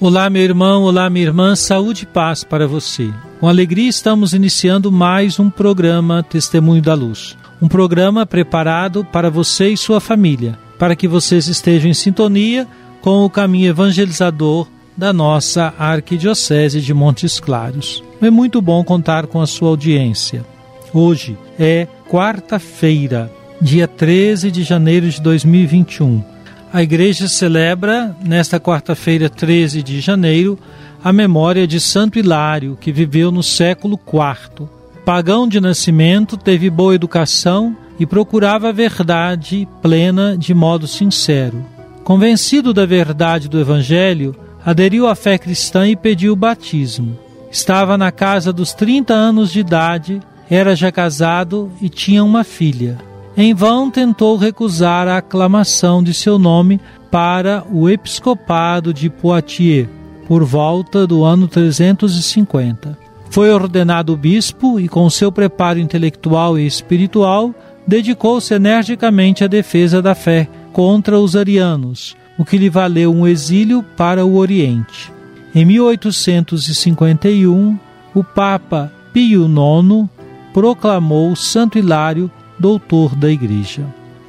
Olá, meu irmão, olá, minha irmã, saúde e paz para você. Com alegria estamos iniciando mais um programa Testemunho da Luz. Um programa preparado para você e sua família, para que vocês estejam em sintonia com o caminho evangelizador da nossa Arquidiocese de Montes Claros. É muito bom contar com a sua audiência. Hoje é quarta-feira, dia 13 de janeiro de 2021. A igreja celebra, nesta quarta-feira, 13 de janeiro, a memória de Santo Hilário, que viveu no século IV. Pagão de nascimento, teve boa educação e procurava a verdade plena de modo sincero. Convencido da verdade do Evangelho, aderiu à fé cristã e pediu o batismo. Estava na casa dos 30 anos de idade, era já casado e tinha uma filha. Em vão tentou recusar a aclamação de seu nome para o episcopado de Poitiers, por volta do ano 350. Foi ordenado bispo e, com seu preparo intelectual e espiritual, dedicou-se energicamente à defesa da fé contra os arianos, o que lhe valeu um exílio para o Oriente. Em 1851, o Papa Pio IX proclamou Santo Hilário doutor da Igreja.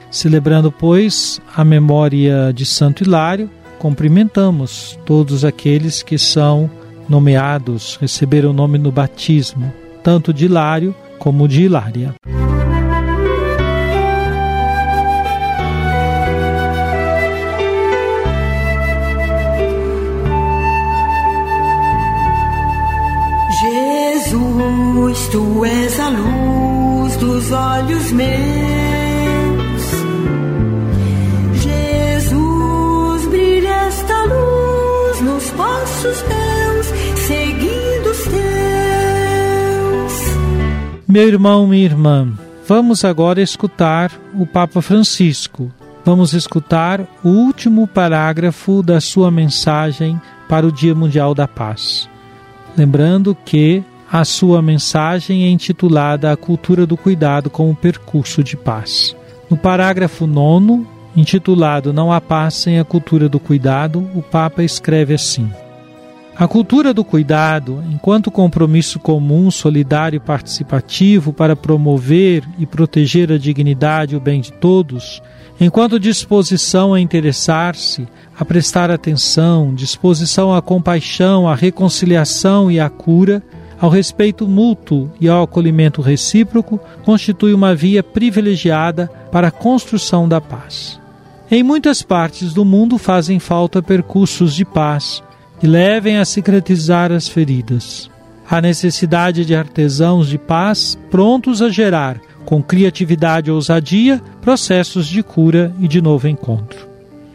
Celebrando, pois, a memória de Santo Hilário, cumprimentamos todos aqueles que são nomeados, receberam o nome no batismo, tanto de Hilário como de Hilária. Jesus, tu és a luz dos olhos meus. Jesus, brilha esta luz nos passos teus, seguindo os teus. Meu irmão, minha irmã, vamos agora escutar o Papa Francisco. Vamos escutar o último parágrafo da sua mensagem para o Dia Mundial da Paz. Lembrando que a sua mensagem é intitulada A Cultura do Cuidado como Percurso de Paz. No parágrafo 9, intitulado Não há paz sem a cultura do cuidado, o Papa escreve assim: A cultura do cuidado, enquanto compromisso comum, solidário e participativo para promover e proteger a dignidade e o bem de todos, enquanto disposição a interessar-se, a prestar atenção, disposição à compaixão, à reconciliação e à cura, ao respeito mútuo e ao acolhimento recíproco, constitui uma via privilegiada para a construção da paz. Em muitas partes do mundo fazem falta percursos de paz que levem a cicatrizar as feridas. Há necessidade de artesãos de paz prontos a gerar, com criatividade e ousadia, processos de cura e de novo encontro.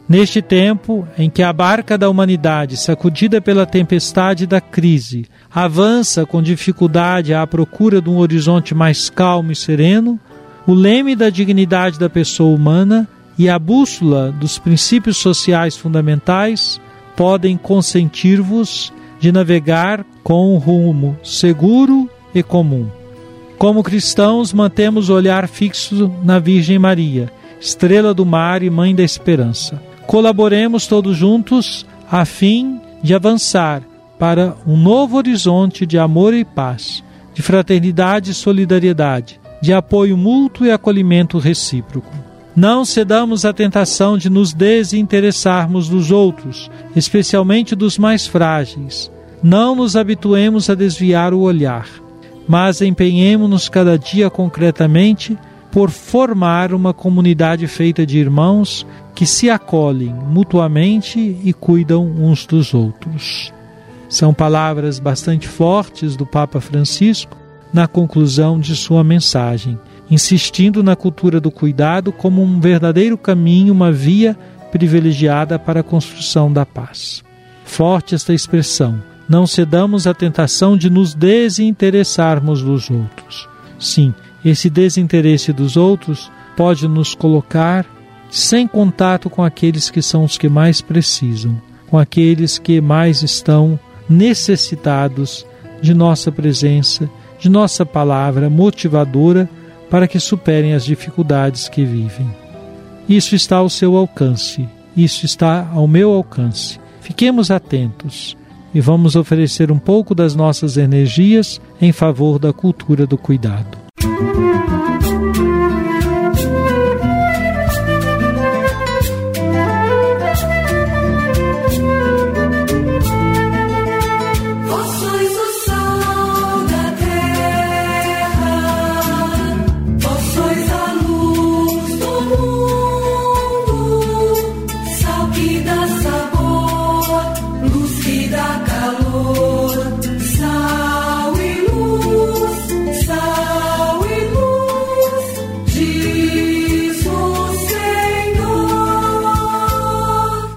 Neste tempo em que a barca da humanidade, sacudida pela tempestade da crise, avança com dificuldade à procura de um horizonte mais calmo e sereno, o leme da dignidade da pessoa humana e a bússola dos princípios sociais fundamentais podem consentir-vos de navegar com um rumo seguro e comum. Como cristãos, mantemos o olhar fixo na Virgem Maria, estrela do mar e mãe da esperança. Colaboremos todos juntos a fim de avançar para um novo horizonte de amor e paz, de fraternidade e solidariedade, de apoio mútuo e acolhimento recíproco. Não cedamos à tentação de nos desinteressarmos dos outros, especialmente dos mais frágeis. Não nos habituemos a desviar o olhar, mas empenhemos-nos cada dia concretamente por formar uma comunidade feita de irmãos que se acolhem mutuamente e cuidam uns dos outros. São palavras bastante fortes do Papa Francisco na conclusão de sua mensagem, insistindo na cultura do cuidado como um verdadeiro caminho, uma via privilegiada para a construção da paz. Forte esta expressão: não cedamos à tentação de nos desinteressarmos dos outros. Sim, esse desinteresse dos outros pode nos colocar sem contato com aqueles que são os que mais precisam, com aqueles que mais estão necessitados de nossa presença, de nossa palavra motivadora para que superem as dificuldades que vivem. Isso está ao seu alcance, isso está ao meu alcance. Fiquemos atentos e vamos oferecer um pouco das nossas energias em favor da cultura do cuidado. Música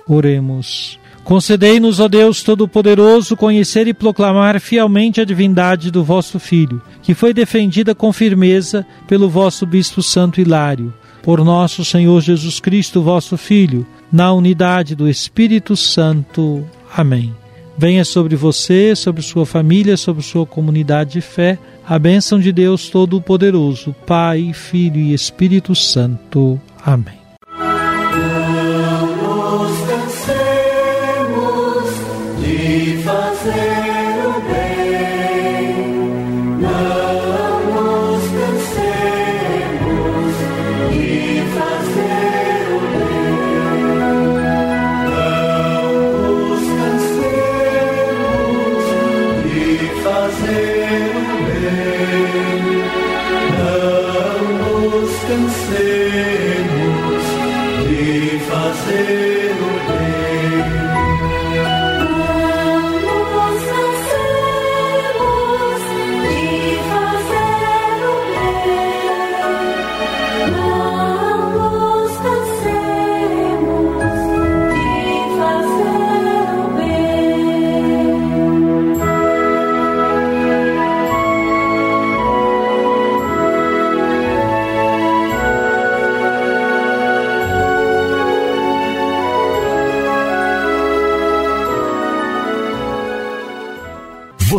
Oremos. Concedei-nos, ó Deus Todo-Poderoso, conhecer e proclamar fielmente a divindade do vosso Filho, que foi defendida com firmeza pelo vosso Bispo Santo Hilário. Por nosso Senhor Jesus Cristo, vosso Filho, na unidade do Espírito Santo. Amém. Venha sobre você, sobre sua família, sobre sua comunidade de fé, a bênção de Deus Todo-Poderoso, Pai, Filho e Espírito Santo. Amém. fazer o bem, não nos.